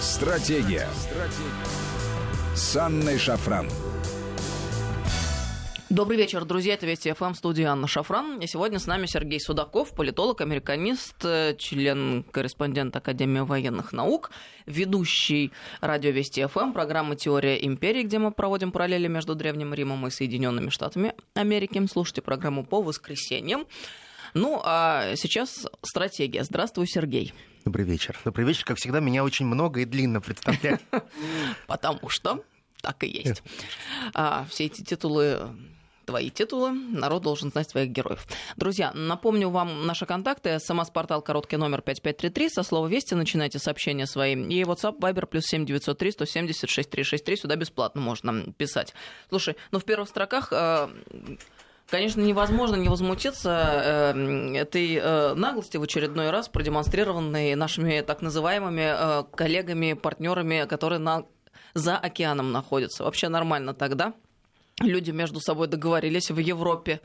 Стратегия. Стратегия. С Анной Шафран. Добрый вечер, друзья. Это Вести ФМ, студия Анна Шафран. И сегодня с нами Сергей Судаков, политолог, американист, член-корреспондент Академии военных наук, ведущий радио Вести ФМ, программы «Теория империи», где мы проводим параллели между Древним Римом и Соединенными Штатами Америки. Слушайте программу по воскресеньям. Ну, а сейчас стратегия. Здравствуй, Сергей. Добрый вечер. Добрый вечер. Как всегда, меня очень много и длинно представляют. Потому что так и есть. А, все эти титулы твои титулы, народ должен знать своих героев. Друзья, напомню вам наши контакты. СМС-портал короткий номер 5533. Со слова «Вести» начинайте сообщения свои. И WhatsApp, Viber, плюс 7903 170 6363. Сюда бесплатно можно писать. Слушай, ну в первых строках Конечно, невозможно не возмутиться э, этой э, наглости в очередной раз, продемонстрированной нашими так называемыми э, коллегами, партнерами, которые на, за океаном находятся. Вообще нормально тогда. Люди между собой договорились в Европе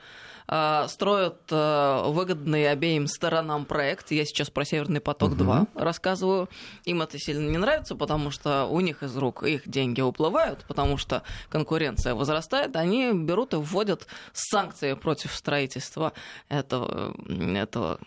строят э, выгодный обеим сторонам проект. Я сейчас про Северный поток-2 угу. рассказываю. Им это сильно не нравится, потому что у них из рук их деньги уплывают, потому что конкуренция возрастает. Они берут и вводят санкции против строительства этого, этого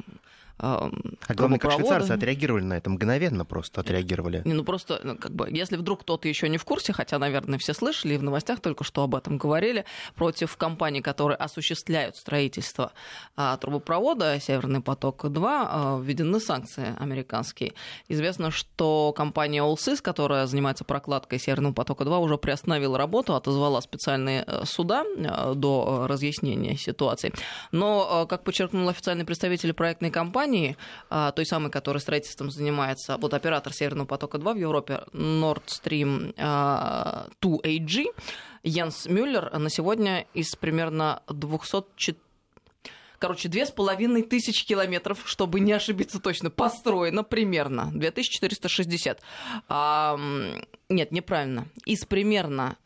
а главное, как швейцарцы отреагировали на это, мгновенно просто отреагировали. Не, ну просто, ну, как бы, если вдруг кто-то еще не в курсе, хотя, наверное, все слышали, и в новостях только что об этом говорили, против компаний, которые осуществляют строительство а, трубопровода «Северный поток-2», а, введены санкции американские. Известно, что компания «Олсис», которая занимается прокладкой «Северного потока-2», уже приостановила работу, отозвала специальные э, суда э, до разъяснения ситуации. Но, э, как подчеркнул официальный представитель проектной компании, компании, а, той самой, которая строительством занимается, вот оператор Северного потока-2 в Европе, Nord Stream 2 а, AG, Янс Мюллер на сегодня из примерно 204 короче, две с половиной тысячи километров, чтобы не ошибиться точно, построено примерно 2460. А, нет, неправильно. Из примерно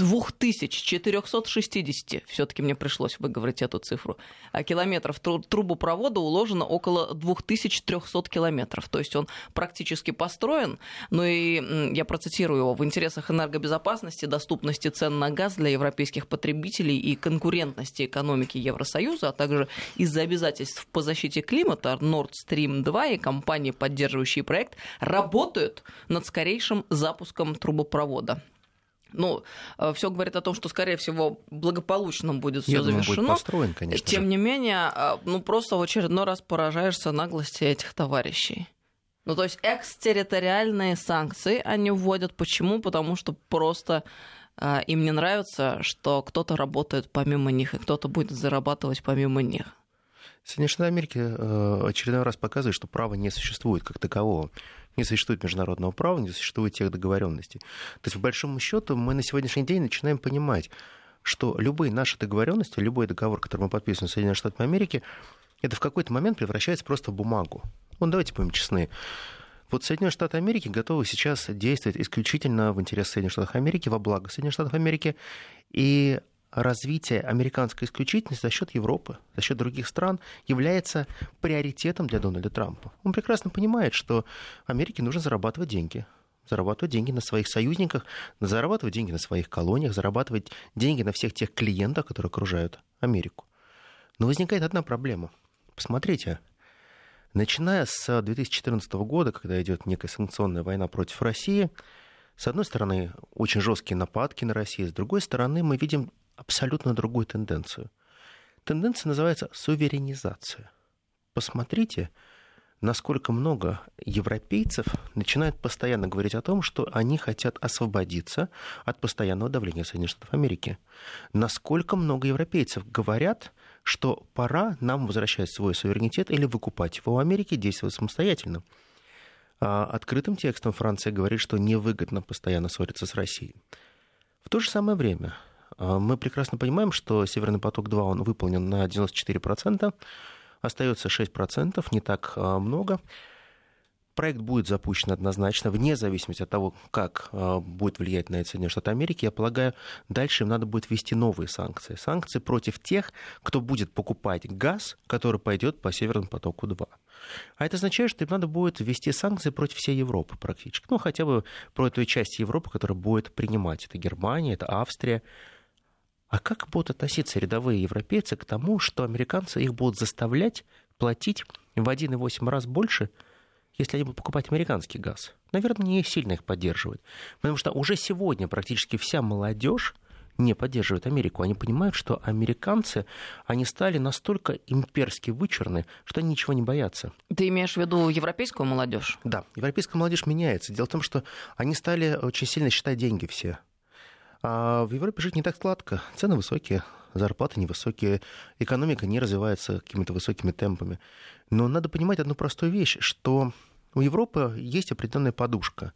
2460, все-таки мне пришлось выговорить эту цифру, а километров трубопровода уложено около 2300 километров. То есть он практически построен. Ну и я процитирую его. В интересах энергобезопасности, доступности цен на газ для европейских потребителей и конкурентности экономики Евросоюза, а также из-за обязательств по защите климата Nord Stream 2 и компании, поддерживающие проект, работают над скорейшим запуском трубопровода. Ну, э, все говорит о том, что, скорее всего, благополучно будет все завершено. Будет построен, конечно. Тем же. не менее, э, ну просто в очередной раз поражаешься наглости этих товарищей. Ну, то есть экстерриториальные санкции они вводят. Почему? Потому что просто э, им не нравится, что кто-то работает помимо них, и кто-то будет зарабатывать помимо них. Соединенные Штаты Америки э, очередной раз показывают, что права не существует как такового не существует международного права, не существует тех договоренностей. То есть, по большому счету, мы на сегодняшний день начинаем понимать, что любые наши договоренности, любой договор, который мы подписываем с Соединенными Штатами Америки, это в какой-то момент превращается просто в бумагу. Ну, давайте будем честны. Вот Соединенные Штаты Америки готовы сейчас действовать исключительно в интересах Соединенных Штатов Америки, во благо Соединенных Штатов Америки. И развитие американской исключительности за счет Европы, за счет других стран является приоритетом для Дональда Трампа. Он прекрасно понимает, что Америке нужно зарабатывать деньги, зарабатывать деньги на своих союзниках, зарабатывать деньги на своих колониях, зарабатывать деньги на всех тех клиентах, которые окружают Америку. Но возникает одна проблема. Посмотрите, начиная с 2014 года, когда идет некая санкционная война против России, с одной стороны, очень жесткие нападки на Россию, с другой стороны, мы видим абсолютно другую тенденцию. Тенденция называется суверенизация. Посмотрите, насколько много европейцев начинают постоянно говорить о том, что они хотят освободиться от постоянного давления Соединенных Штатов Америки. Насколько много европейцев говорят, что пора нам возвращать свой суверенитет или выкупать его в Америке, действовать самостоятельно. А открытым текстом Франция говорит, что невыгодно постоянно ссориться с Россией. В то же самое время мы прекрасно понимаем, что Северный поток-2 он выполнен на 94%, остается 6%, не так а, много. проект будет запущен однозначно, вне зависимости от того, как а, будет влиять на это Соединенные Штаты Америки. Я полагаю, дальше им надо будет ввести новые санкции. Санкции против тех, кто будет покупать газ, который пойдет по Северному потоку-2. А это означает, что им надо будет ввести санкции против всей Европы практически. Ну, хотя бы против той части Европы, которая будет принимать. Это Германия, это Австрия. А как будут относиться рядовые европейцы к тому, что американцы их будут заставлять платить в 1,8 раз больше, если они будут покупать американский газ? Наверное, не сильно их поддерживают. Потому что уже сегодня практически вся молодежь не поддерживают Америку. Они понимают, что американцы, они стали настолько имперски вычурны, что они ничего не боятся. Ты имеешь в виду европейскую молодежь? Да, европейская молодежь меняется. Дело в том, что они стали очень сильно считать деньги все. А в Европе жить не так сладко. Цены высокие, зарплаты невысокие, экономика не развивается какими-то высокими темпами. Но надо понимать одну простую вещь, что у Европы есть определенная подушка.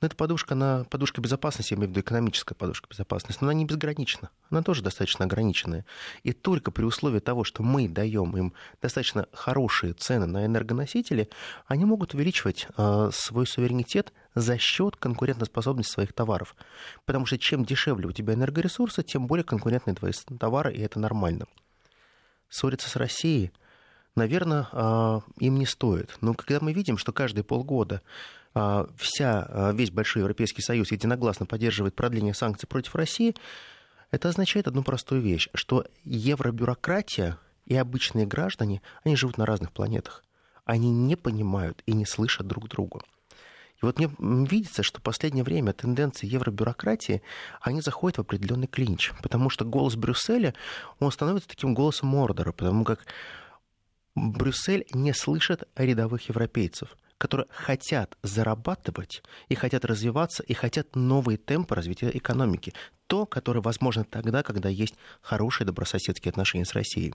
Но эта подушка, она подушка безопасности, я имею в виду экономическая подушка безопасности, но она не безгранична. Она тоже достаточно ограниченная. И только при условии того, что мы даем им достаточно хорошие цены на энергоносители, они могут увеличивать э, свой суверенитет за счет конкурентоспособности своих товаров. Потому что чем дешевле у тебя энергоресурсы, тем более конкурентны твои товары, и это нормально. Ссориться с Россией – наверное, а, им не стоит. Но когда мы видим, что каждые полгода а, вся, а, весь Большой Европейский Союз единогласно поддерживает продление санкций против России, это означает одну простую вещь, что евробюрократия и обычные граждане, они живут на разных планетах. Они не понимают и не слышат друг друга. И вот мне видится, что в последнее время тенденции евробюрократии, они заходят в определенный клинч, потому что голос Брюсселя, он становится таким голосом Мордора, потому как Брюссель не слышит рядовых европейцев, которые хотят зарабатывать и хотят развиваться, и хотят новые темпы развития экономики. То, которое возможно тогда, когда есть хорошие добрососедские отношения с Россией.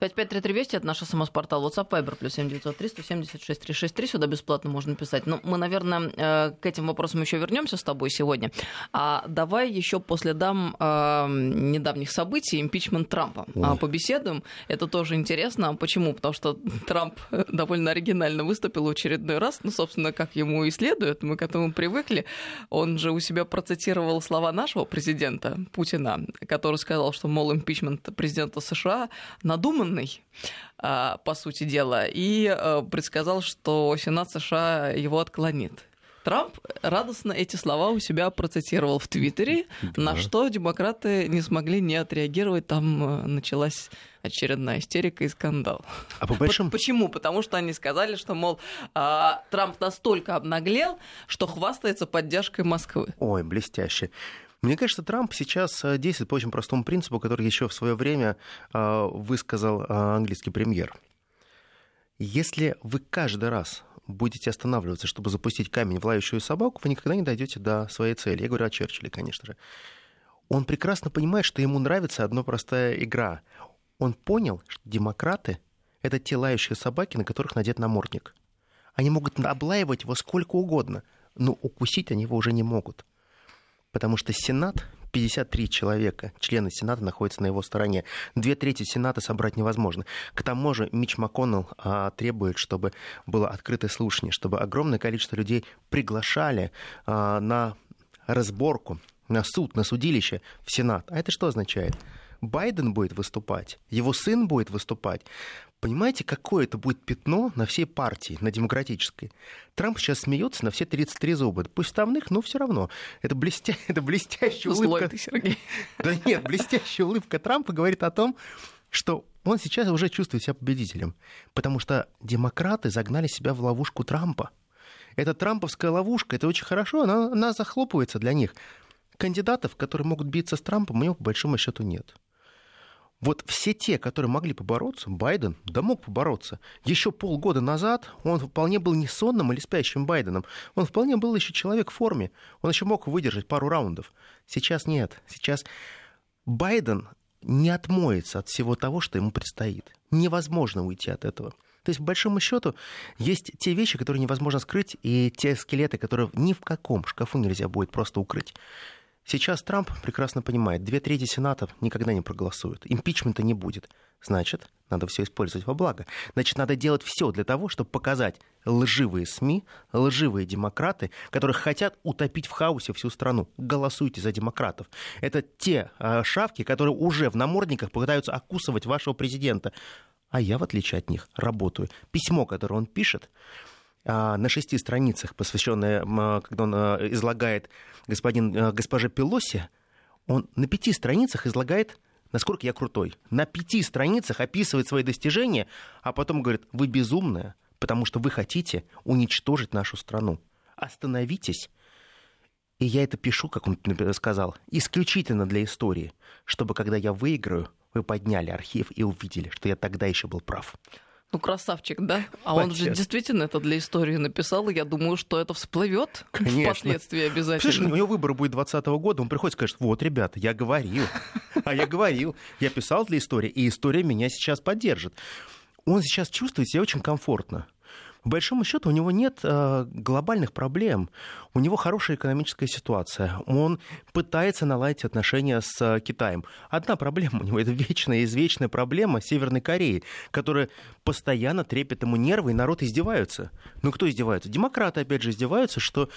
553320 это наш смс-портал WhatsApp Viber плюс 7903 176 363. Сюда бесплатно можно писать. Но мы, наверное, э, к этим вопросам еще вернемся с тобой сегодня. А давай еще после дам э, недавних событий импичмент Трампа Ой. побеседуем. Это тоже интересно. Почему? Потому что Трамп довольно оригинально выступил в очередной раз. Ну, собственно, как ему и следует. Мы к этому привыкли. Он же у себя процитировал слова нашего президента Путина, который сказал, что, мол, импичмент президента США надуман умный, а, по сути дела, и а, предсказал, что Сенат США его отклонит. Трамп радостно эти слова у себя процитировал в Твиттере, да. на что демократы не смогли не отреагировать. Там а, началась очередная истерика и скандал. А по большому... Почему? Потому что они сказали, что, мол, Трамп настолько обнаглел, что хвастается поддержкой Москвы. Ой, блестяще. Мне кажется, Трамп сейчас э, действует по очень простому принципу, который еще в свое время э, высказал э, английский премьер. Если вы каждый раз будете останавливаться, чтобы запустить камень в лающую собаку, вы никогда не дойдете до своей цели. Я говорю о Черчилле, конечно же. Он прекрасно понимает, что ему нравится одна простая игра. Он понял, что демократы — это те лающие собаки, на которых надет намордник. Они могут облаивать его сколько угодно, но укусить они его уже не могут потому что Сенат 53 человека, члены Сената, находятся на его стороне. Две трети Сената собрать невозможно. К тому же Мич МакКоннелл а, требует, чтобы было открытое слушание, чтобы огромное количество людей приглашали а, на разборку, на суд, на судилище в Сенат. А это что означает? Байден будет выступать, его сын будет выступать. Понимаете, какое это будет пятно на всей партии, на демократической? Трамп сейчас смеется на все 33 зуба. Пусть ставных, но все равно. Это, блестя... это блестящая Злой улыбка. Ты, Сергей. Да нет, блестящая улыбка Трампа говорит о том, что он сейчас уже чувствует себя победителем. Потому что демократы загнали себя в ловушку Трампа. Это трамповская ловушка, это очень хорошо, она, она захлопывается для них. Кандидатов, которые могут биться с Трампом, у него по большому счету нет. Вот все те, которые могли побороться, Байден, да мог побороться. Еще полгода назад он вполне был не сонным или спящим Байденом. Он вполне был еще человек в форме. Он еще мог выдержать пару раундов. Сейчас нет. Сейчас Байден не отмоется от всего того, что ему предстоит. Невозможно уйти от этого. То есть, по большому счету, есть те вещи, которые невозможно скрыть, и те скелеты, которые ни в каком шкафу нельзя будет просто укрыть. Сейчас Трамп прекрасно понимает, две трети Сената никогда не проголосуют. Импичмента не будет. Значит, надо все использовать во благо. Значит, надо делать все для того, чтобы показать лживые СМИ, лживые демократы, которые хотят утопить в хаосе всю страну. Голосуйте за демократов. Это те э, шавки, которые уже в намордниках пытаются окусывать вашего президента. А я, в отличие от них, работаю. Письмо, которое он пишет, на шести страницах, посвященное, когда он э, излагает господин, госпоже Пелоси, он на пяти страницах излагает насколько я крутой. На пяти страницах описывает свои достижения, а потом говорит, вы безумная, потому что вы хотите уничтожить нашу страну. Остановитесь. И я это пишу, как он сказал, исключительно для истории, чтобы когда я выиграю, вы подняли архив и увидели, что я тогда еще был прав. Ну, красавчик, да? А он же действительно это для истории написал, и я думаю, что это всплывет впоследствии обязательно. Слушай, у него выборы будет 2020 года, он приходит и скажет, вот, ребята, я говорил, а я говорил, я писал для истории, и история меня сейчас поддержит. Он сейчас чувствует себя очень комфортно. По большому счету у него нет э, глобальных проблем. У него хорошая экономическая ситуация. Он пытается наладить отношения с э, Китаем. Одна проблема у него это вечная извечная проблема Северной Кореи, которая постоянно трепет ему нервы, и народ издеваются. Ну кто издевается? Демократы опять же издеваются, что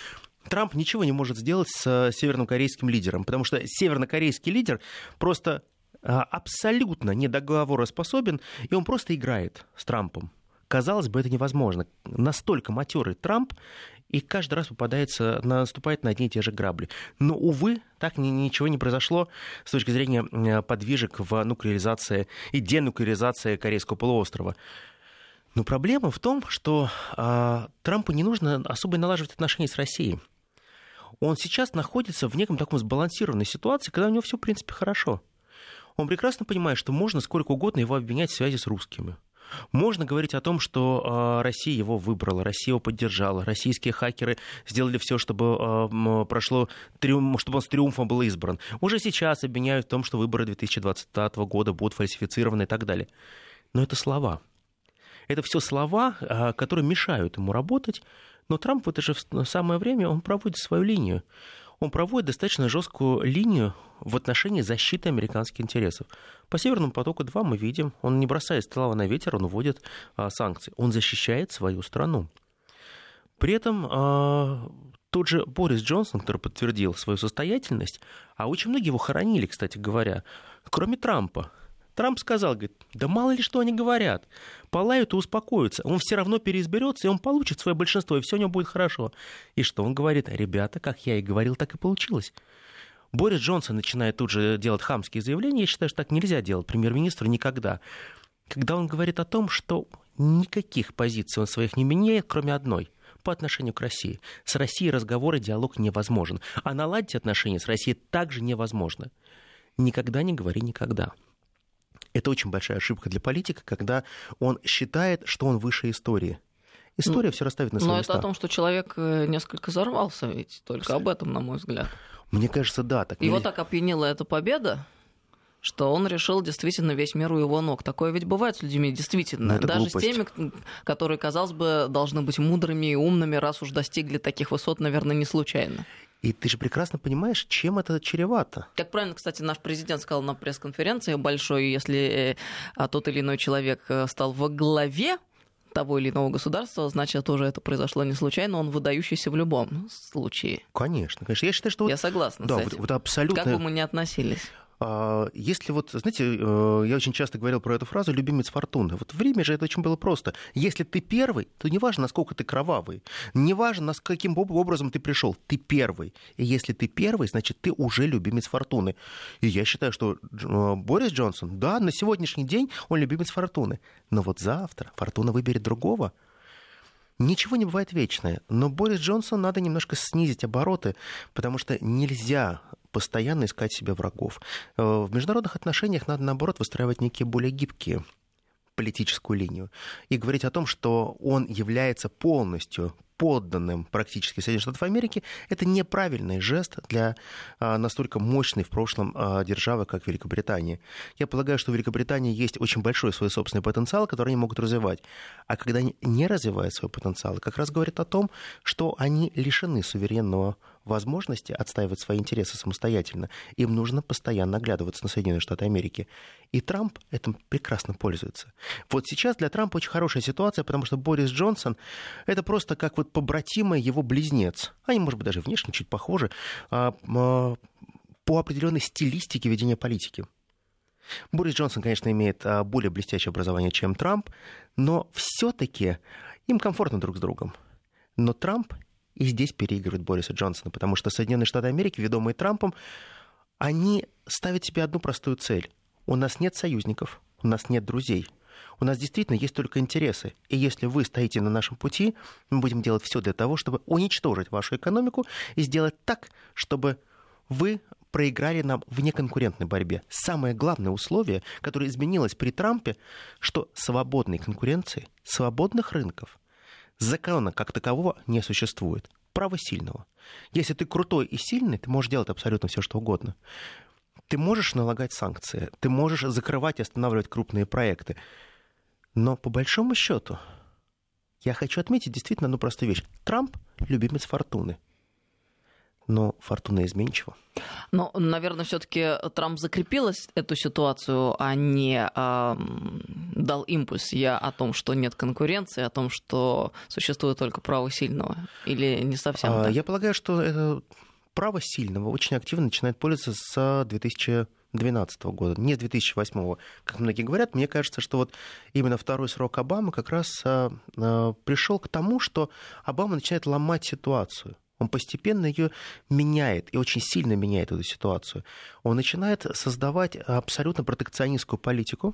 Трамп ничего не может сделать с э, севернокорейским лидером, потому что севернокорейский лидер просто э, абсолютно недоговороспособен, и он просто играет с Трампом казалось бы, это невозможно. Настолько матерый Трамп, и каждый раз попадается, наступает на одни и те же грабли. Но, увы, так ничего не произошло с точки зрения э, подвижек в нуклеаризации и денуклеаризации Корейского полуострова. Но проблема в том, что э, Трампу не нужно особо налаживать отношения с Россией. Он сейчас находится в неком таком сбалансированной ситуации, когда у него все, в принципе, хорошо. Он прекрасно понимает, что можно сколько угодно его обвинять в связи с русскими. Можно говорить о том, что а, Россия его выбрала, Россия его поддержала, российские хакеры сделали все, чтобы а, прошло, чтобы он с триумфом был избран. Уже сейчас обвиняют в том, что выборы 2020 года будут фальсифицированы и так далее. Но это слова. Это все слова, а, которые мешают ему работать, но Трамп в это же самое время он проводит свою линию он проводит достаточно жесткую линию в отношении защиты американских интересов. По Северному потоку-2 мы видим, он не бросает слова на ветер, он вводит а, санкции. Он защищает свою страну. При этом а, тот же Борис Джонсон, который подтвердил свою состоятельность, а очень многие его хоронили, кстати говоря, кроме Трампа. Трамп сказал, говорит, да мало ли что они говорят, полают и успокоятся, он все равно переизберется, и он получит свое большинство, и все у него будет хорошо. И что он говорит? Ребята, как я и говорил, так и получилось. Борис Джонсон начинает тут же делать хамские заявления, я считаю, что так нельзя делать премьер-министру никогда. Когда он говорит о том, что никаких позиций он своих не меняет, кроме одной – по отношению к России. С Россией разговор и диалог невозможен. А наладить отношения с Россией также невозможно. Никогда не говори никогда. Это очень большая ошибка для политика, когда он считает, что он выше истории. История ну, все расставит на свои Но места. это о том, что человек э, несколько взорвался, ведь только об этом, на мой взгляд. Мне кажется, да. Так Его нельзя. так опьянила эта победа, что он решил действительно весь мир у его ног. Такое ведь бывает с людьми, действительно. Даже глупость. с теми, которые, казалось бы, должны быть мудрыми и умными, раз уж достигли таких высот, наверное, не случайно. И ты же прекрасно понимаешь, чем это чревато. Как правильно, кстати, наш президент сказал на пресс-конференции большой, если э, тот или иной человек э, стал во главе того или иного государства, значит, тоже это произошло не случайно, он выдающийся в любом случае. Конечно, конечно. Я считаю, что... Я согласна да, с этим. Вот, вот абсолютно... Как бы мы ни относились. А, если вот, знаете, э, я очень часто говорил про эту фразу «любимец фортуны». Вот в Риме же это очень было просто. Если ты первый, то неважно, насколько ты кровавый, неважно, каким образом ты пришел, ты первый. И если ты первый, значит, ты уже любимец фортуны. И я считаю, что э, Борис Джонсон, да, на сегодняшний день он любимец фортуны. Но вот завтра фортуна выберет другого, Ничего не бывает вечное, но Борис Джонсон надо немножко снизить обороты, потому что нельзя постоянно искать себе врагов. Э, в международных отношениях надо, наоборот, выстраивать некие более гибкие политическую линию и говорить о том, что он является полностью подданным практически Соединенных Штатов Америки, это неправильный жест для а, настолько мощной в прошлом а, державы, как Великобритания. Я полагаю, что в Великобритании есть очень большой свой собственный потенциал, который они могут развивать. А когда они не развивают свой потенциал, как раз говорит о том, что они лишены суверенного возможности отстаивать свои интересы самостоятельно, им нужно постоянно оглядываться на Соединенные Штаты Америки. И Трамп этим прекрасно пользуется. Вот сейчас для Трампа очень хорошая ситуация, потому что Борис Джонсон — это просто как вот побратимый его близнец. Они, может быть, даже внешне чуть похожи а, а, по определенной стилистике ведения политики. Борис Джонсон, конечно, имеет а, более блестящее образование, чем Трамп, но все-таки им комфортно друг с другом. Но Трамп и здесь переигрывает Бориса Джонсона, потому что Соединенные Штаты Америки, ведомые Трампом, они ставят себе одну простую цель. У нас нет союзников, у нас нет друзей. У нас действительно есть только интересы. И если вы стоите на нашем пути, мы будем делать все для того, чтобы уничтожить вашу экономику и сделать так, чтобы вы проиграли нам в неконкурентной борьбе. Самое главное условие, которое изменилось при Трампе, что свободной конкуренции, свободных рынков, закона как такового не существует. Право сильного. Если ты крутой и сильный, ты можешь делать абсолютно все, что угодно. Ты можешь налагать санкции, ты можешь закрывать и останавливать крупные проекты. Но по большому счету, я хочу отметить действительно одну простую вещь. Трамп – любимец фортуны но фортуна изменчива. Но, наверное, все-таки Трамп закрепил эту ситуацию, а не э, дал импульс я о том, что нет конкуренции, о том, что существует только право сильного. Или не совсем? А, Я полагаю, что это право сильного очень активно начинает пользоваться с 2012 года, не с 2008, как многие говорят. Мне кажется, что вот именно второй срок Обамы как раз а, а, пришел к тому, что Обама начинает ломать ситуацию. Он постепенно ее меняет и очень сильно меняет эту ситуацию. Он начинает создавать абсолютно протекционистскую политику,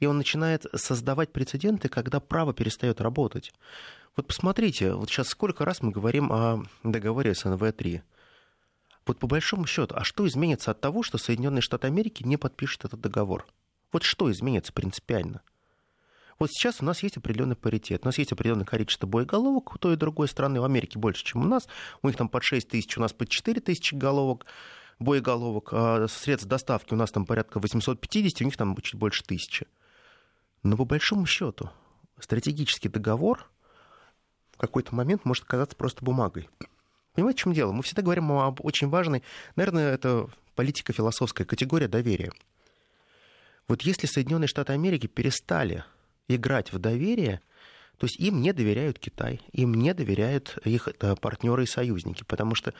и он начинает создавать прецеденты, когда право перестает работать. Вот посмотрите, вот сейчас сколько раз мы говорим о договоре СНВ-3. Вот по большому счету, а что изменится от того, что Соединенные Штаты Америки не подпишут этот договор? Вот что изменится принципиально? Вот сейчас у нас есть определенный паритет. У нас есть определенное количество боеголовок у той и другой страны. В Америке больше, чем у нас. У них там под 6 тысяч, у нас под 4 тысячи головок боеголовок. А средств доставки у нас там порядка 850, у них там чуть больше тысячи. Но по большому счету стратегический договор в какой-то момент может оказаться просто бумагой. Понимаете, в чем дело? Мы всегда говорим об очень важной, наверное, это политико-философская категория доверия. Вот если Соединенные Штаты Америки перестали играть в доверие, то есть им не доверяют Китай, им не доверяют их э, партнеры и союзники, потому что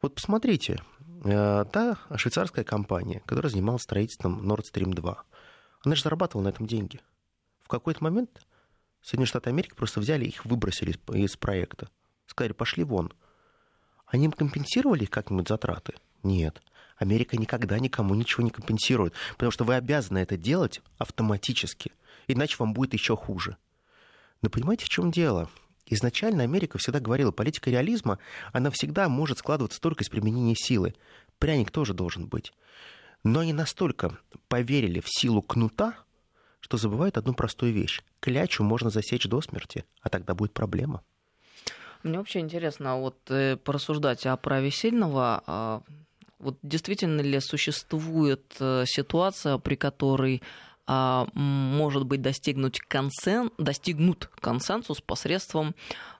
вот посмотрите, э, та швейцарская компания, которая занималась строительством Nord Stream 2, она же зарабатывала на этом деньги. В какой-то момент Соединенные Штаты Америки просто взяли их, выбросили из, проекта. Сказали, пошли вон. Они им компенсировали как-нибудь затраты? Нет. Америка никогда никому ничего не компенсирует, потому что вы обязаны это делать автоматически – иначе вам будет еще хуже. Но понимаете, в чем дело? Изначально Америка всегда говорила, политика реализма, она всегда может складываться только из применения силы. Пряник тоже должен быть. Но они настолько поверили в силу кнута, что забывают одну простую вещь. Клячу можно засечь до смерти, а тогда будет проблема. Мне вообще интересно вот э, порассуждать о праве сильного. А, вот действительно ли существует э, ситуация, при которой а, может быть достигнуть консен, достигнут консенсус посредством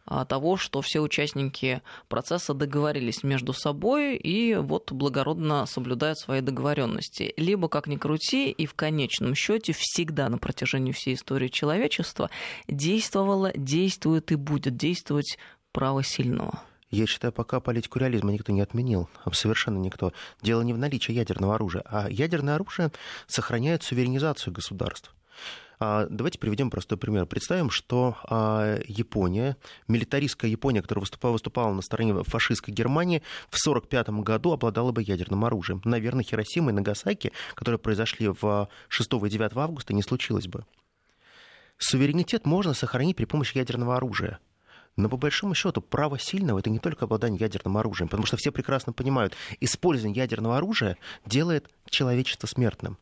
а, того, что все участники процесса договорились между собой и вот благородно соблюдают свои договоренности. Либо, как ни крути, и в конечном счете всегда на протяжении всей истории человечества действовало, действует и будет действовать право сильного. Я считаю, пока политику реализма никто не отменил, совершенно никто. Дело не в наличии ядерного оружия, а ядерное оружие сохраняет суверенизацию государств. А, давайте приведем простой пример. Представим, что а, Япония, милитаристская Япония, которая выступала, выступала на стороне фашистской Германии, в 1945 году обладала бы ядерным оружием. Наверное, Хиросима и Нагасаки, которые произошли в 6 и 9 августа, не случилось бы. Суверенитет можно сохранить при помощи ядерного оружия. Но по большому счету право сильного это не только обладание ядерным оружием, потому что все прекрасно понимают, использование ядерного оружия делает человечество смертным.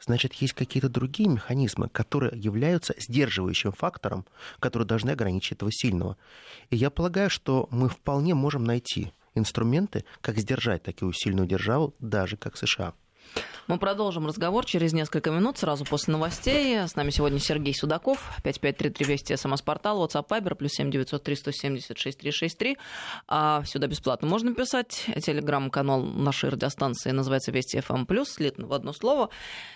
Значит, есть какие-то другие механизмы, которые являются сдерживающим фактором, которые должны ограничить этого сильного. И я полагаю, что мы вполне можем найти инструменты, как сдержать такую сильную державу, даже как США. Мы продолжим разговор через несколько минут, сразу после новостей. С нами сегодня Сергей Судаков, 553320, СМС-портал, WhatsApp, Viber, плюс 7903 176 363. А сюда бесплатно можно писать. Телеграм-канал нашей радиостанции называется Вести ФМ+, слитно в одно слово.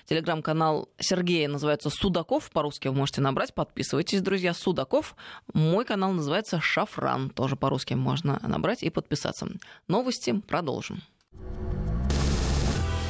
Телеграм-канал Сергея называется Судаков, по-русски вы можете набрать, подписывайтесь, друзья, Судаков. Мой канал называется Шафран, тоже по-русски можно набрать и подписаться. Новости продолжим.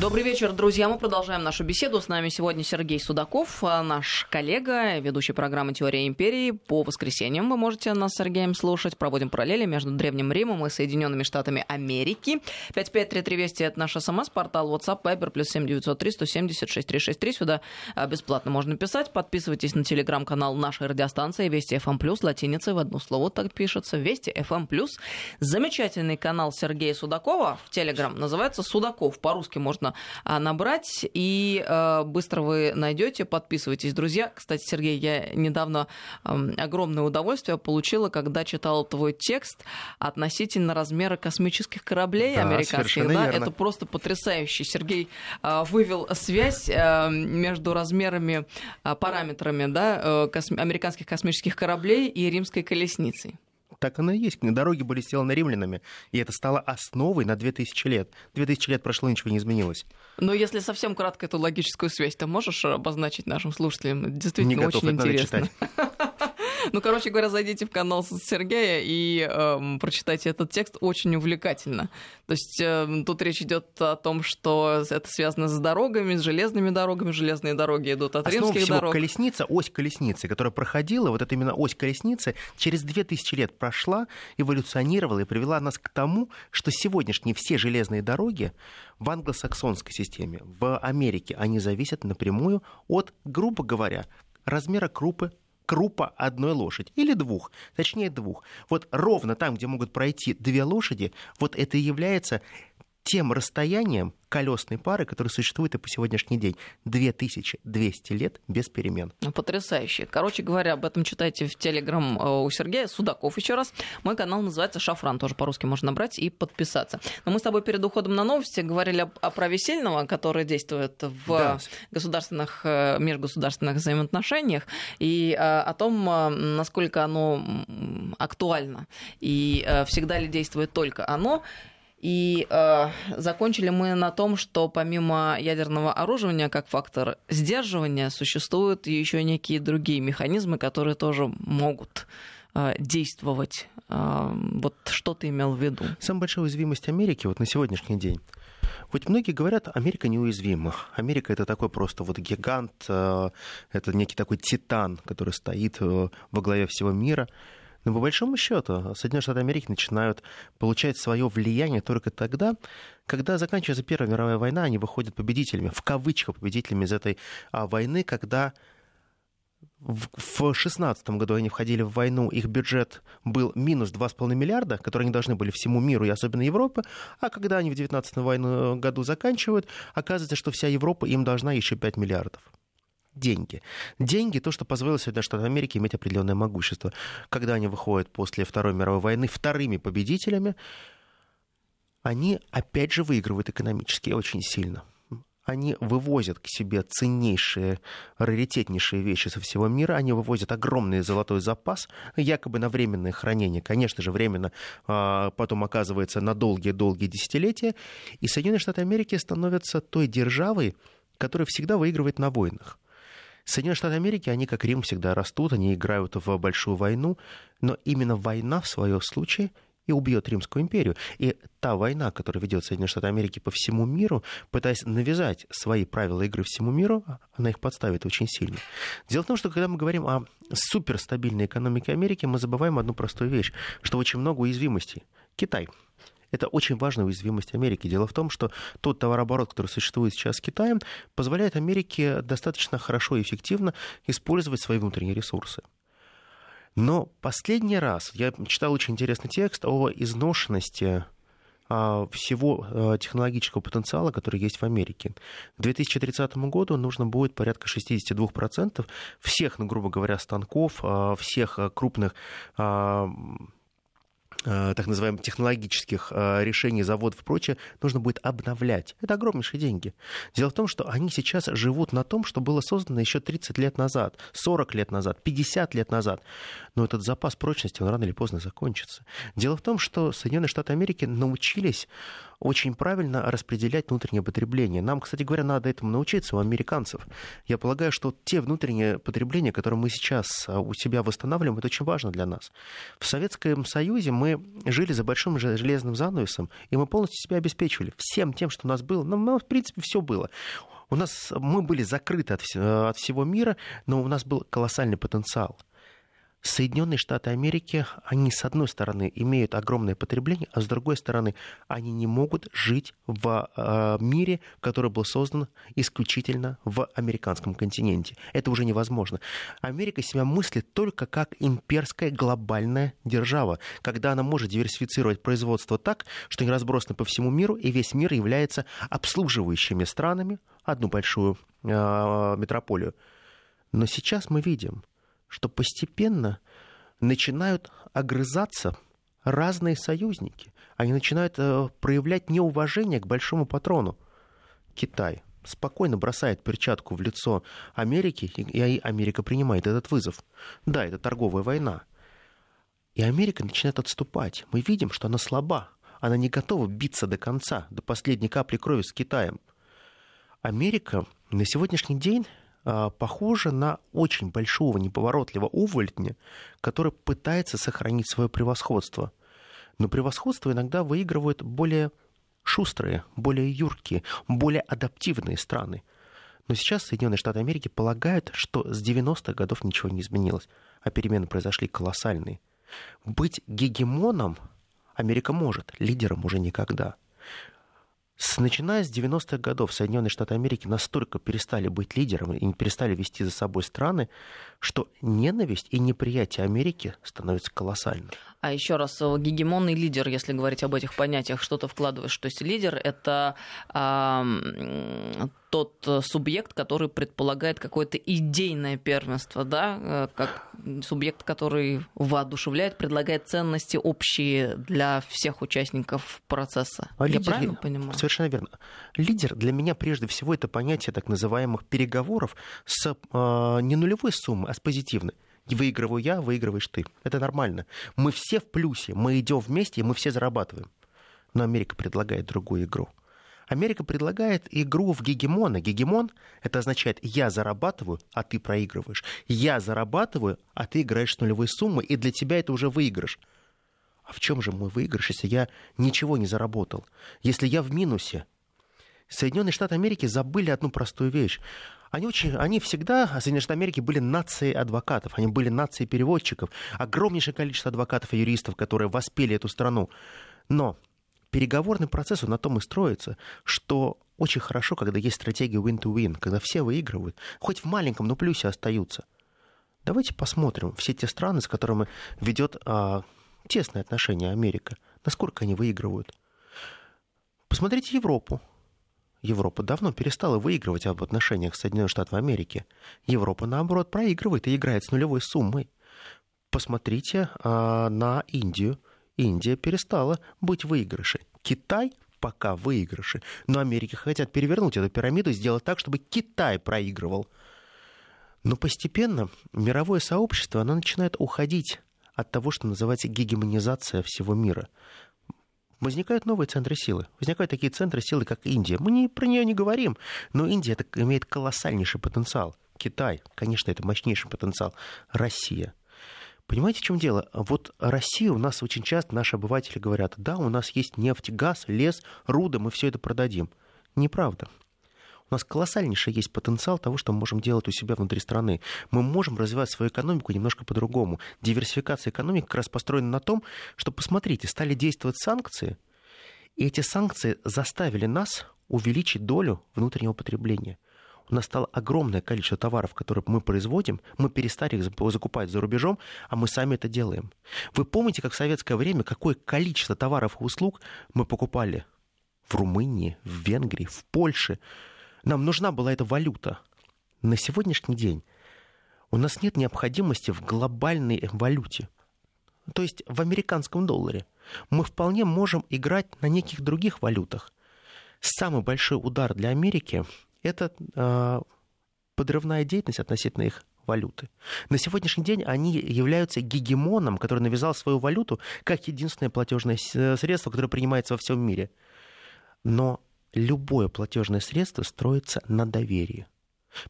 Добрый вечер, друзья. Мы продолжаем нашу беседу. С нами сегодня Сергей Судаков, а, наш коллега, ведущий программы «Теория империи». По воскресеньям вы можете нас с Сергеем слушать. Проводим параллели между Древним Римом и Соединенными Штатами Америки. 553320 – это наш СМС-портал, WhatsApp, Viber, плюс 7903 176 363. Сюда а, бесплатно можно писать. Подписывайтесь на телеграм-канал нашей радиостанции Вести ФМ+, латиницей в одно слово так пишется, Вести ФМ+. Замечательный канал Сергея Судакова в телеграм называется «Судаков». По-русски можно можно а, набрать, и э, быстро вы найдете. Подписывайтесь, друзья. Кстати, Сергей, я недавно огромное удовольствие получила, когда читала твой текст относительно размера космических кораблей да, американских. Да, это просто потрясающе. Сергей а, вывел связь э, между размерами, а, параметрами да, э, американских космических кораблей и римской колесницей так оно и есть. Дороги были сделаны римлянами, и это стало основой на 2000 лет. 2000 лет прошло, ничего не изменилось. Но если совсем кратко эту логическую связь, ты можешь обозначить нашим слушателям? Действительно не готов, очень это интересно. Надо читать. Ну, короче говоря, зайдите в канал Сергея и э, прочитайте этот текст. Очень увлекательно. То есть э, тут речь идет о том, что это связано с дорогами, с железными дорогами. Железные дороги идут от Основа римских всего дорог. колесница, ось колесницы, которая проходила, вот это именно ось колесницы, через 2000 лет прошла, эволюционировала и привела нас к тому, что сегодняшние все железные дороги в англосаксонской системе, в Америке, они зависят напрямую от, грубо говоря, размера крупы крупа одной лошади или двух, точнее двух. Вот ровно там, где могут пройти две лошади, вот это и является тем расстоянием, колесной пары, которая существует и по сегодняшний день. 2200 лет без перемен. Ну, потрясающе. Короче говоря, об этом читайте в Телеграм э, у Сергея Судаков еще раз. Мой канал называется «Шафран», тоже по-русски можно набрать и подписаться. Но мы с тобой перед уходом на новости говорили о, о праве сильного, которое действует в да. государственных, э, межгосударственных взаимоотношениях, и э, о том, насколько оно актуально, и всегда ли действует только оно. И э, закончили мы на том, что помимо ядерного оружия как фактор сдерживания существуют еще некие другие механизмы, которые тоже могут э, действовать. Э, вот что ты имел в виду? Самая большая уязвимость Америки вот на сегодняшний день. Вот многие говорят, Америка неуязвима. Америка это такой просто вот гигант, э, это некий такой титан, который стоит во главе всего мира. Но по большому счету Соединенные Штаты Америки начинают получать свое влияние только тогда, когда заканчивается Первая мировая война, они выходят победителями, в кавычках победителями из этой а, войны, когда в 16 году они входили в войну, их бюджет был минус 2,5 миллиарда, которые они должны были всему миру и особенно Европе, а когда они в 19 войну году заканчивают, оказывается, что вся Европа им должна еще 5 миллиардов деньги. Деньги — то, что позволило Соединенным Штатам Америки иметь определенное могущество. Когда они выходят после Второй мировой войны вторыми победителями, они опять же выигрывают экономически очень сильно. Они вывозят к себе ценнейшие, раритетнейшие вещи со всего мира. Они вывозят огромный золотой запас, якобы на временное хранение. Конечно же, временно а, потом оказывается на долгие-долгие десятилетия. И Соединенные Штаты Америки становятся той державой, которая всегда выигрывает на войнах. Соединенные Штаты Америки, они как Рим всегда растут, они играют в большую войну, но именно война в своем случае и убьет Римскую империю. И та война, которая ведет Соединенные Штаты Америки по всему миру, пытаясь навязать свои правила игры всему миру, она их подставит очень сильно. Дело в том, что когда мы говорим о суперстабильной экономике Америки, мы забываем одну простую вещь, что очень много уязвимостей. Китай. Это очень важная уязвимость Америки. Дело в том, что тот товарооборот, который существует сейчас с Китаем, позволяет Америке достаточно хорошо и эффективно использовать свои внутренние ресурсы. Но последний раз я читал очень интересный текст о изношенности а, всего а, технологического потенциала, который есть в Америке. К 2030 году нужно будет порядка 62% всех, ну, грубо говоря, станков, а, всех крупных так называемых технологических э, решений заводов и прочее, нужно будет обновлять. Это огромнейшие деньги. Дело в том, что они сейчас живут на том, что было создано еще 30 лет назад, 40 лет назад, 50 лет назад. Но этот запас прочности, он рано или поздно закончится. Дело в том, что Соединенные Штаты Америки научились очень правильно распределять внутреннее потребление. Нам, кстати говоря, надо этому научиться у американцев. Я полагаю, что те внутренние потребления, которые мы сейчас а, у себя восстанавливаем, это очень важно для нас. В Советском Союзе мы жили за большим железным занавесом, и мы полностью себя обеспечивали всем тем, что у нас было. Ну, в принципе, все было. У нас мы были закрыты от, от всего мира, но у нас был колоссальный потенциал. Соединенные Штаты Америки, они, с одной стороны, имеют огромное потребление, а с другой стороны, они не могут жить в э, мире, который был создан исключительно в американском континенте. Это уже невозможно. Америка себя мыслит только как имперская глобальная держава, когда она может диверсифицировать производство так, что они разбросаны по всему миру, и весь мир является обслуживающими странами одну большую э, метрополию. Но сейчас мы видим, что постепенно начинают огрызаться разные союзники. Они начинают э, проявлять неуважение к большому патрону. Китай спокойно бросает перчатку в лицо Америки, и Америка принимает этот вызов. Да, это торговая война. И Америка начинает отступать. Мы видим, что она слаба. Она не готова биться до конца, до последней капли крови с Китаем. Америка на сегодняшний день похоже на очень большого неповоротливого увольтня, который пытается сохранить свое превосходство. Но превосходство иногда выигрывают более шустрые, более юркие, более адаптивные страны. Но сейчас Соединенные Штаты Америки полагают, что с 90-х годов ничего не изменилось, а перемены произошли колоссальные. Быть гегемоном Америка может, лидером уже никогда. С, начиная с 90-х годов Соединенные Штаты Америки настолько перестали быть лидером и перестали вести за собой страны, что ненависть и неприятие Америки становится колоссальным. А еще раз, э, гегемонный лидер, если говорить об этих понятиях, что ты вкладываешь? То есть лидер это э, тот субъект, который предполагает какое-то идейное первенство, да, э, как субъект, который воодушевляет, предлагает ценности общие для всех участников процесса. А Я лидер, правильно понимаю? Совершенно верно. Лидер для меня прежде всего это понятие так называемых переговоров с э, не нулевой суммой, а с позитивной. Выигрываю я, выигрываешь ты. Это нормально. Мы все в плюсе, мы идем вместе, и мы все зарабатываем. Но Америка предлагает другую игру. Америка предлагает игру в гегемона. Гегемон — это означает «я зарабатываю, а ты проигрываешь». «Я зарабатываю, а ты играешь с нулевой суммой, и для тебя это уже выигрыш». А в чем же мой выигрыш, если я ничего не заработал? Если я в минусе? Соединенные Штаты Америки забыли одну простую вещь они, очень, они всегда, Соединенные Штаты Америки, были нацией адвокатов, они были нацией переводчиков, огромнейшее количество адвокатов и юристов, которые воспели эту страну. Но переговорный процесс на том и строится, что очень хорошо, когда есть стратегия win-to-win, когда все выигрывают, хоть в маленьком, но плюсе остаются. Давайте посмотрим все те страны, с которыми ведет а, тесные отношения Америка, насколько они выигрывают. Посмотрите Европу. Европа давно перестала выигрывать в отношениях с Соединенными Штатами Америки. Европа, наоборот, проигрывает и играет с нулевой суммой. Посмотрите а, на Индию. Индия перестала быть выигрышей. Китай пока выигрыши. Но Америки хотят перевернуть эту пирамиду и сделать так, чтобы Китай проигрывал. Но постепенно мировое сообщество оно начинает уходить от того, что называется гегемонизация всего мира возникают новые центры силы. Возникают такие центры силы, как Индия. Мы не, про нее не говорим, но Индия это, имеет колоссальнейший потенциал. Китай, конечно, это мощнейший потенциал. Россия. Понимаете, в чем дело? Вот Россия у нас очень часто наши обыватели говорят, да, у нас есть нефть, газ, лес, руда, мы все это продадим. Неправда. У нас колоссальнейший есть потенциал того, что мы можем делать у себя внутри страны. Мы можем развивать свою экономику немножко по-другому. Диверсификация экономики как раз построена на том, что, посмотрите, стали действовать санкции, и эти санкции заставили нас увеличить долю внутреннего потребления. У нас стало огромное количество товаров, которые мы производим, мы перестали их закупать за рубежом, а мы сами это делаем. Вы помните, как в советское время, какое количество товаров и услуг мы покупали в Румынии, в Венгрии, в Польше, нам нужна была эта валюта. На сегодняшний день у нас нет необходимости в глобальной валюте. то есть в американском долларе. Мы вполне можем играть на неких других валютах. Самый большой удар для Америки – это э, подрывная деятельность относительно их валюты. На сегодняшний день они являются гегемоном, который навязал свою валюту как единственное платежное средство, которое принимается во всем мире. Но любое платежное средство строится на доверии.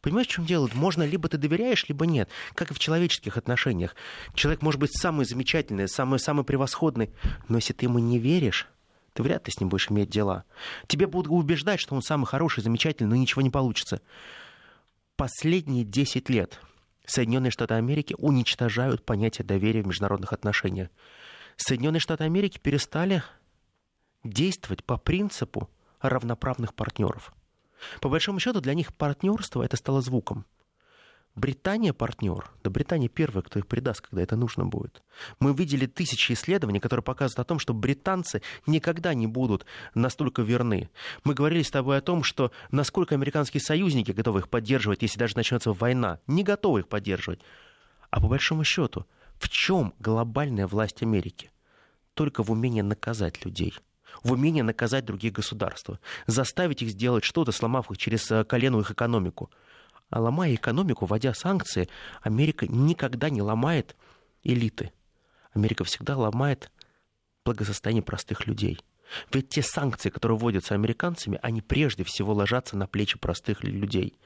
Понимаешь, в чем дело? Можно либо ты доверяешь, либо нет. Как и в человеческих отношениях. Человек может быть самый замечательный, самый, самый превосходный, но если ты ему не веришь, ты вряд ли с ним будешь иметь дела. Тебе будут убеждать, что он самый хороший, замечательный, но ничего не получится. Последние 10 лет Соединенные Штаты Америки уничтожают понятие доверия в международных отношениях. Соединенные Штаты Америки перестали действовать по принципу равноправных партнеров. По большому счету для них партнерство это стало звуком. Британия партнер, да Британия первая, кто их предаст, когда это нужно будет. Мы видели тысячи исследований, которые показывают о том, что британцы никогда не будут настолько верны. Мы говорили с тобой о том, что насколько американские союзники готовы их поддерживать, если даже начнется война, не готовы их поддерживать. А по большому счету, в чем глобальная власть Америки? Только в умении наказать людей – в умении наказать другие государства, заставить их сделать что-то, сломав их через э, колено их экономику. А ломая экономику, вводя санкции, Америка никогда не ломает элиты. Америка всегда ломает благосостояние простых людей. Ведь те санкции, которые вводятся американцами, они прежде всего ложатся на плечи простых людей.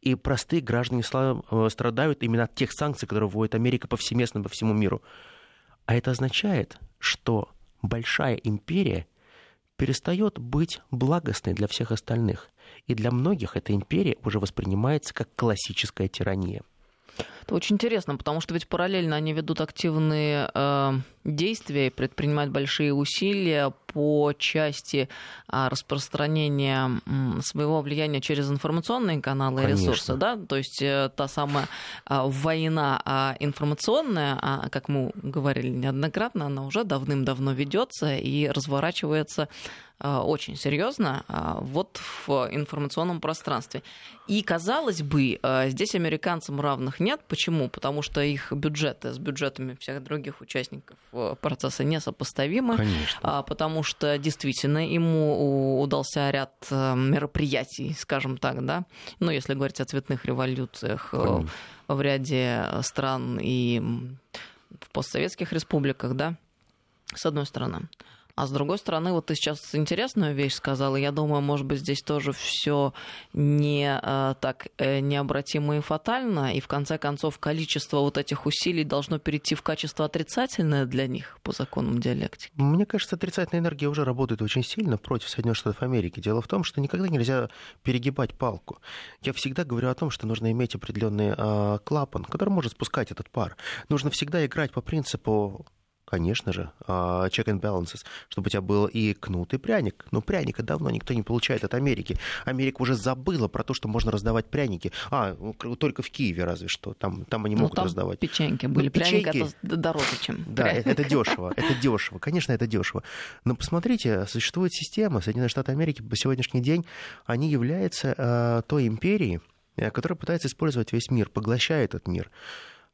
И простые граждане э, страдают именно от тех санкций, которые вводит Америка повсеместно по всему миру. А это означает, что большая империя перестает быть благостной для всех остальных. И для многих эта империя уже воспринимается как классическая тирания. Это очень интересно, потому что ведь параллельно они ведут активные э, действия и предпринимают большие усилия по части э, распространения своего влияния через информационные каналы Конечно. и ресурсы, да, то есть э, та самая э, война э, информационная, как мы говорили неоднократно, она уже давным-давно ведется и разворачивается очень серьезно вот в информационном пространстве. И казалось бы, э, здесь американцам равных нет. Почему? Потому что их бюджеты с бюджетами всех других участников э, процесса несопоставимы. Конечно. А, потому что действительно ему удался ряд э, мероприятий, скажем так, да. Ну, если говорить о цветных революциях Конечно. в ряде стран и в постсоветских республиках, да, с одной стороны. А с другой стороны, вот ты сейчас интересную вещь сказала. Я думаю, может быть, здесь тоже все не э, так э, необратимо и фатально. И в конце концов, количество вот этих усилий должно перейти в качество отрицательное для них по законам диалектики. Мне кажется, отрицательная энергия уже работает очень сильно против Соединенных Штатов Америки. Дело в том, что никогда нельзя перегибать палку. Я всегда говорю о том, что нужно иметь определенный э, клапан, который может спускать этот пар. Нужно всегда играть по принципу конечно же, а, check and balances, чтобы у тебя был и кнут, и пряник. Но пряника давно никто не получает от Америки. Америка уже забыла про то, что можно раздавать пряники. А, только в Киеве разве что. Там, там они ну, могут там раздавать. печеньки были. Ну, печеньки... Пряник это дороже, чем Да, пряник. это дешево. Это дешево. Конечно, это дешево. Но посмотрите, существует система. Соединенные Штаты Америки по сегодняшний день, они являются э, той империей, э, которая пытается использовать весь мир, поглощает этот мир.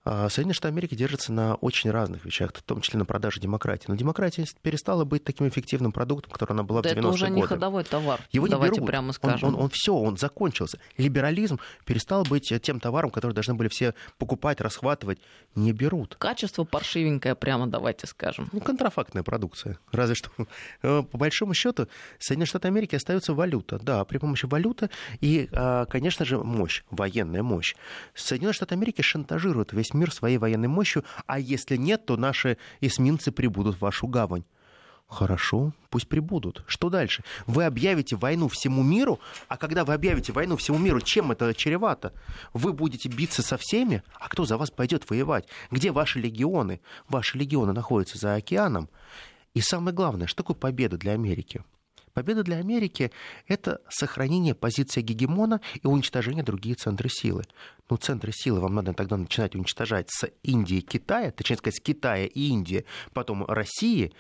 А, Соединенные Штаты Америки держатся на очень разных вещах, в том числе на продаже демократии. Но демократия перестала быть таким эффективным продуктом, который она была да в 90-е годы. это уже не ходовой товар, Его давайте не берут. прямо скажем. Он, он, он все, он закончился. Либерализм перестал быть тем товаром, который должны были все покупать, расхватывать. Не берут. Качество паршивенькое, прямо давайте скажем. Ну, контрафактная продукция. Разве что. Э, по большому счету, Соединенные Штаты Америки остается валюта. Да, при помощи валюты и, а, конечно же, мощь, военная мощь. Соединенные Штаты Америки шантажируют весь мир своей военной мощью, а если нет, то наши эсминцы прибудут в вашу гавань. Хорошо, пусть прибудут. Что дальше? Вы объявите войну всему миру, а когда вы объявите войну всему миру, чем это чревато? Вы будете биться со всеми, а кто за вас пойдет воевать? Где ваши легионы? Ваши легионы находятся за океаном. И самое главное, что такое победа для Америки? Победа для Америки – это сохранение позиции гегемона и уничтожение других центров силы. Ну, центры силы вам надо тогда начинать уничтожать с Индии и Китая, точнее сказать, с Китая и Индии, потом России.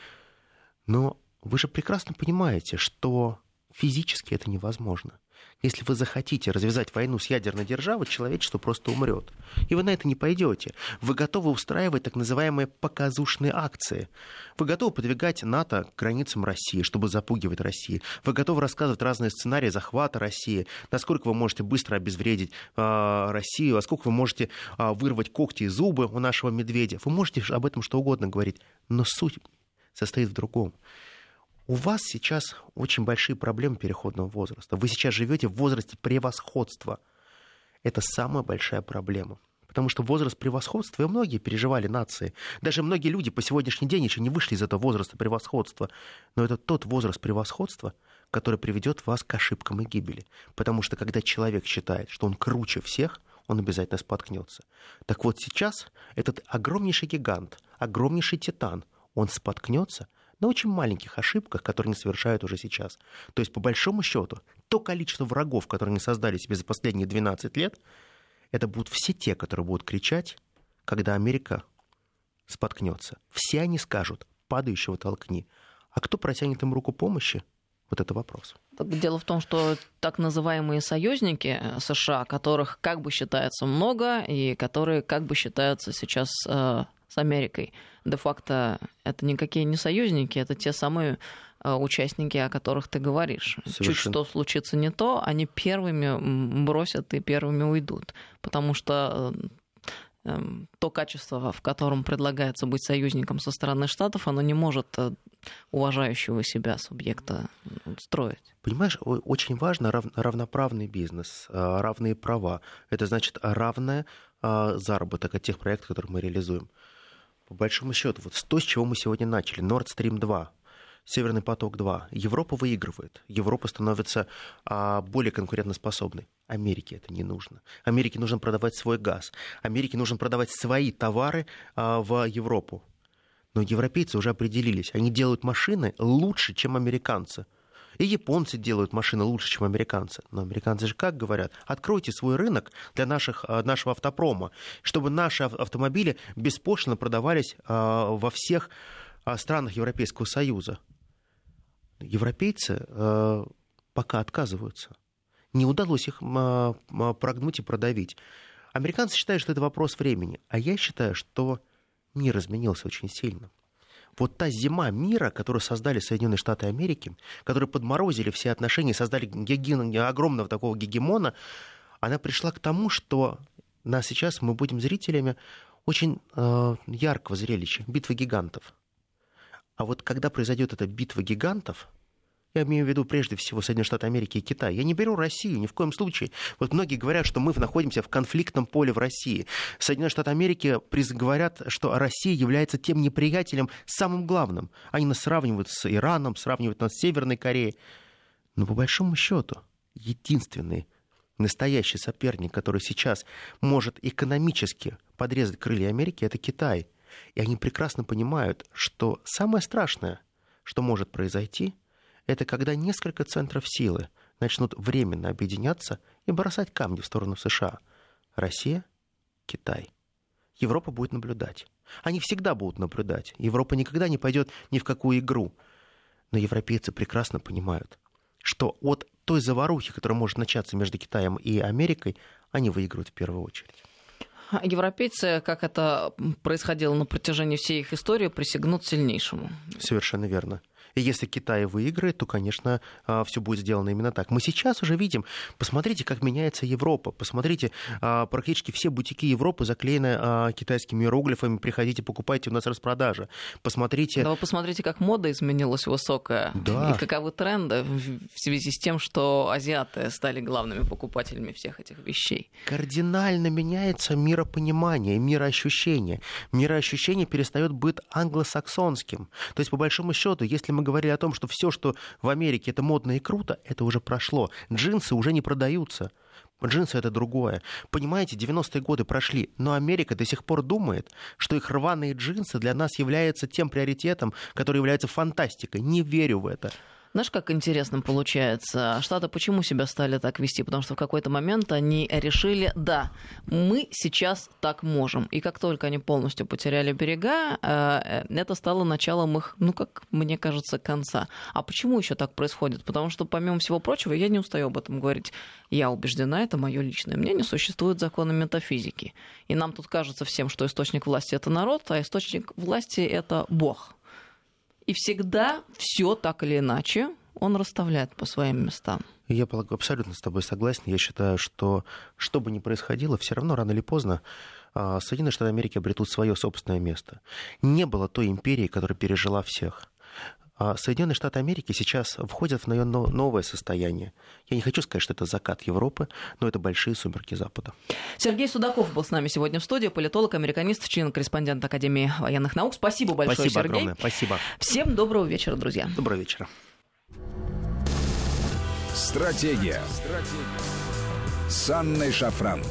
Но вы же прекрасно понимаете, что физически это невозможно. Если вы захотите развязать войну с ядерной державой, человечество просто умрет. И вы на это не пойдете. Вы готовы устраивать так называемые показушные акции. Вы готовы подвигать НАТО к границам России, чтобы запугивать Россию. Вы готовы рассказывать разные сценарии захвата России, насколько вы можете быстро обезвредить э, Россию, насколько вы можете э, вырвать когти и зубы у нашего медведя. Вы можете об этом что угодно говорить. Но суть состоит в другом. У вас сейчас очень большие проблемы переходного возраста. Вы сейчас живете в возрасте превосходства. Это самая большая проблема. Потому что возраст превосходства, и многие переживали нации. Даже многие люди по сегодняшний день еще не вышли из этого возраста превосходства. Но это тот возраст превосходства, который приведет вас к ошибкам и гибели. Потому что когда человек считает, что он круче всех, он обязательно споткнется. Так вот сейчас этот огромнейший гигант, огромнейший титан, он споткнется – на очень маленьких ошибках, которые они совершают уже сейчас. То есть, по большому счету, то количество врагов, которые они создали себе за последние 12 лет, это будут все те, которые будут кричать, когда Америка споткнется. Все они скажут, падающего толкни. А кто протянет им руку помощи? Вот это вопрос. Дело в том, что так называемые союзники э, США, которых как бы считается много, и которые как бы считаются сейчас э, с Америкой. Де-факто это никакие не союзники, это те самые э, участники, о которых ты говоришь. Совершенно. Чуть что случится не то, они первыми бросят и первыми уйдут. Потому что э, то качество, в котором предлагается быть союзником со стороны Штатов, оно не может э, уважающего себя субъекта строить. Понимаешь, очень важно равноправный бизнес, равные права. Это значит равная заработок от тех проектов, которые мы реализуем по большому счету, вот то, с чего мы сегодня начали, Nord Stream 2, Северный поток-2. Европа выигрывает. Европа становится а, более конкурентоспособной. Америке это не нужно. Америке нужно продавать свой газ. Америке нужно продавать свои товары а, в Европу. Но европейцы уже определились. Они делают машины лучше, чем американцы. И японцы делают машины лучше, чем американцы. Но американцы же как говорят? Откройте свой рынок для наших, а, нашего автопрома, чтобы наши автомобили беспошлино продавались а, во всех а, странах Европейского Союза. Европейцы пока отказываются. Не удалось их прогнуть и продавить. Американцы считают, что это вопрос времени. А я считаю, что мир изменился очень сильно вот та зима мира, которую создали Соединенные Штаты Америки, которые подморозили все отношения, создали геген, огромного такого гегемона, она пришла к тому, что на сейчас мы будем зрителями очень э, яркого зрелища, битвы гигантов. А вот когда произойдет эта битва гигантов, я имею в виду прежде всего Соединенные Штаты Америки и Китай. Я не беру Россию ни в коем случае. Вот многие говорят, что мы находимся в конфликтном поле в России. Соединенные Штаты Америки говорят, что Россия является тем неприятелем самым главным. Они нас сравнивают с Ираном, сравнивают нас с Северной Кореей. Но по большому счету единственный настоящий соперник, который сейчас может экономически подрезать крылья Америки, это Китай. И они прекрасно понимают, что самое страшное, что может произойти – это когда несколько центров силы начнут временно объединяться и бросать камни в сторону США. Россия, Китай. Европа будет наблюдать. Они всегда будут наблюдать. Европа никогда не пойдет ни в какую игру. Но европейцы прекрасно понимают, что от той заварухи, которая может начаться между Китаем и Америкой, они выиграют в первую очередь. Европейцы, как это происходило на протяжении всей их истории, присягнут сильнейшему. Совершенно верно. И если Китай выиграет, то, конечно, а, все будет сделано именно так. Мы сейчас уже видим, посмотрите, как меняется Европа. Посмотрите, а, практически все бутики Европы заклеены а, китайскими иероглифами. Приходите, покупайте, у нас распродажа. Посмотрите... Да вы посмотрите, как мода изменилась высокая. Да. И каковы тренды в связи с тем, что азиаты стали главными покупателями всех этих вещей. Кардинально меняется миропонимание, мироощущение. Мироощущение перестает быть англосаксонским. То есть, по большому счету, если мы говорили о том, что все, что в Америке это модно и круто, это уже прошло. Джинсы уже не продаются. Джинсы это другое. Понимаете, 90-е годы прошли, но Америка до сих пор думает, что их рваные джинсы для нас являются тем приоритетом, который является фантастикой. Не верю в это. Знаешь, как интересно получается? Штаты почему себя стали так вести? Потому что в какой-то момент они решили, да, мы сейчас так можем. И как только они полностью потеряли берега, э, это стало началом их, ну, как мне кажется, конца. А почему еще так происходит? Потому что, помимо всего прочего, я не устаю об этом говорить. Я убеждена, это мое личное мнение, существует законы метафизики. И нам тут кажется всем, что источник власти это народ, а источник власти это Бог. И всегда все так или иначе он расставляет по своим местам. Я абсолютно с тобой согласен. Я считаю, что что бы ни происходило, все равно рано или поздно а, Соединенные Штаты Америки обретут свое собственное место. Не было той империи, которая пережила всех. А Соединенные Штаты Америки сейчас входят в новое состояние. Я не хочу сказать, что это закат Европы, но это большие сумерки Запада. Сергей Судаков был с нами сегодня в студии, политолог, американист, член-корреспондент Академии военных наук. Спасибо большое, Спасибо Сергей. огромное. Спасибо. Всем доброго вечера, друзья. Доброго вечера. Стратегия. Стратегия. С Анной Шафран.